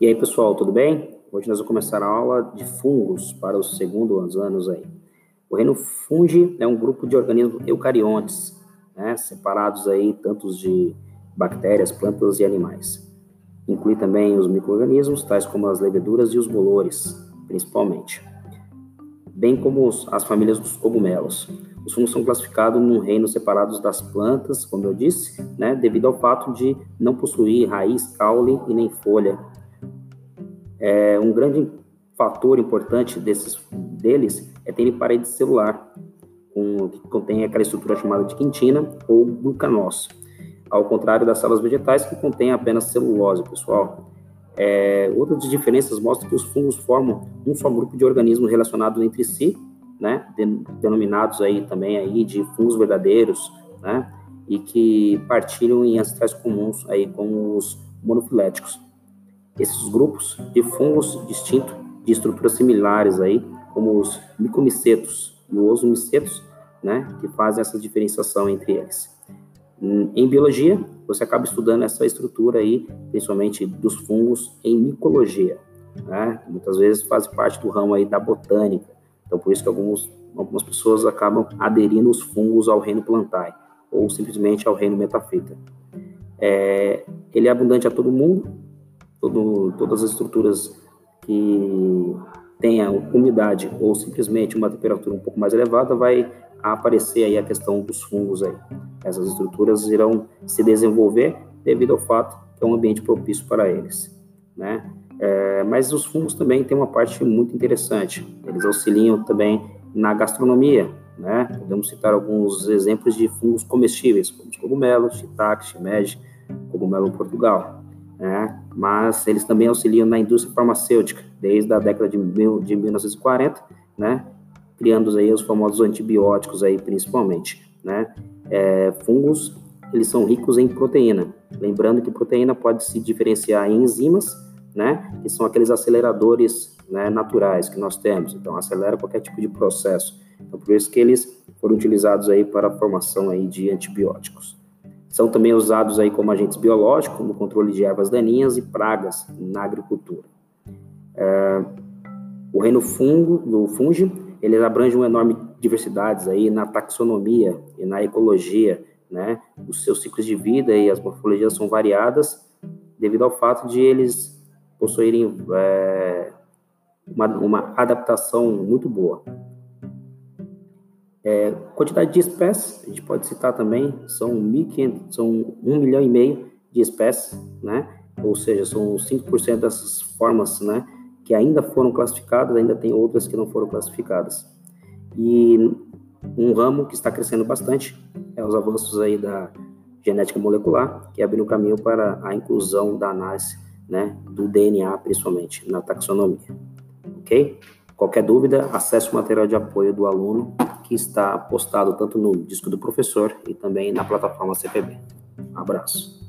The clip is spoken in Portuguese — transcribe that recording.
E aí, pessoal, tudo bem? Hoje nós vamos começar a aula de fungos para os segundos anos aí. O reino fungi é um grupo de organismos eucariontes, né, separados aí tantos de bactérias, plantas e animais. Inclui também os micro-organismos, tais como as leveduras e os bolores, principalmente. Bem como as famílias dos cogumelos. Os fungos são classificados num reino separados das plantas, como eu disse, né, devido ao fato de não possuir raiz, caule e nem folha, é, um grande fator importante desses, deles é terem parede celular, com, que contém aquela estrutura chamada de quintina ou glucanose, ao contrário das células vegetais que contêm apenas celulose, pessoal. É, outras diferenças mostram que os fungos formam um só grupo de organismos relacionados entre si, né, denominados aí também aí de fungos verdadeiros, né, e que partilham em ancestrais comuns aí com os monofiléticos. Esses grupos de fungos distintos, de estruturas similares aí, como os micomicetos e os micetos, né, que fazem essa diferenciação entre eles. Em biologia, você acaba estudando essa estrutura aí, principalmente dos fungos, em micologia, né, muitas vezes faz parte do ramo aí da botânica. Então, por isso que alguns, algumas pessoas acabam aderindo os fungos ao reino plantae, ou simplesmente ao reino metafita. É, ele é abundante a todo mundo, todo, todas as estruturas que tenham umidade ou simplesmente uma temperatura um pouco mais elevada, vai aparecer aí a questão dos fungos aí. Essas estruturas irão se desenvolver devido ao fato que é um ambiente propício para eles, né? É, mas os fungos também têm uma parte muito interessante. Eles auxiliam também na gastronomia, né? Podemos citar alguns exemplos de fungos comestíveis, como os cogumelos, shiitake, shimeji, cogumelo Portugal né? mas eles também auxiliam na indústria farmacêutica, desde a década de, mil, de 1940, né? criando aí os famosos antibióticos aí principalmente. Né? É, fungos, eles são ricos em proteína, lembrando que proteína pode se diferenciar em enzimas, né? que são aqueles aceleradores né, naturais que nós temos, então acelera qualquer tipo de processo. Então, por isso que eles foram utilizados aí para a formação aí de antibióticos. São também usados aí como agentes biológicos, como controle de ervas daninhas e pragas na agricultura. É, o reino fungo, do fungi, ele abrange uma enorme diversidade aí na taxonomia e na ecologia, né? Os seus ciclos de vida e as morfologias são variadas devido ao fato de eles possuírem é, uma, uma adaptação muito boa. É, quantidade de espécies, a gente pode citar também, são 1.500, são 1 milhão e meio de espécies, né? Ou seja, são 5% dessas formas, né? Que ainda foram classificadas, ainda tem outras que não foram classificadas. E um ramo que está crescendo bastante é os avanços aí da genética molecular, que abriu caminho para a inclusão da análise, né? Do DNA, principalmente, na taxonomia. Ok? Qualquer dúvida, acesse o material de apoio do aluno que está postado tanto no disco do professor e também na plataforma CPB. Abraço.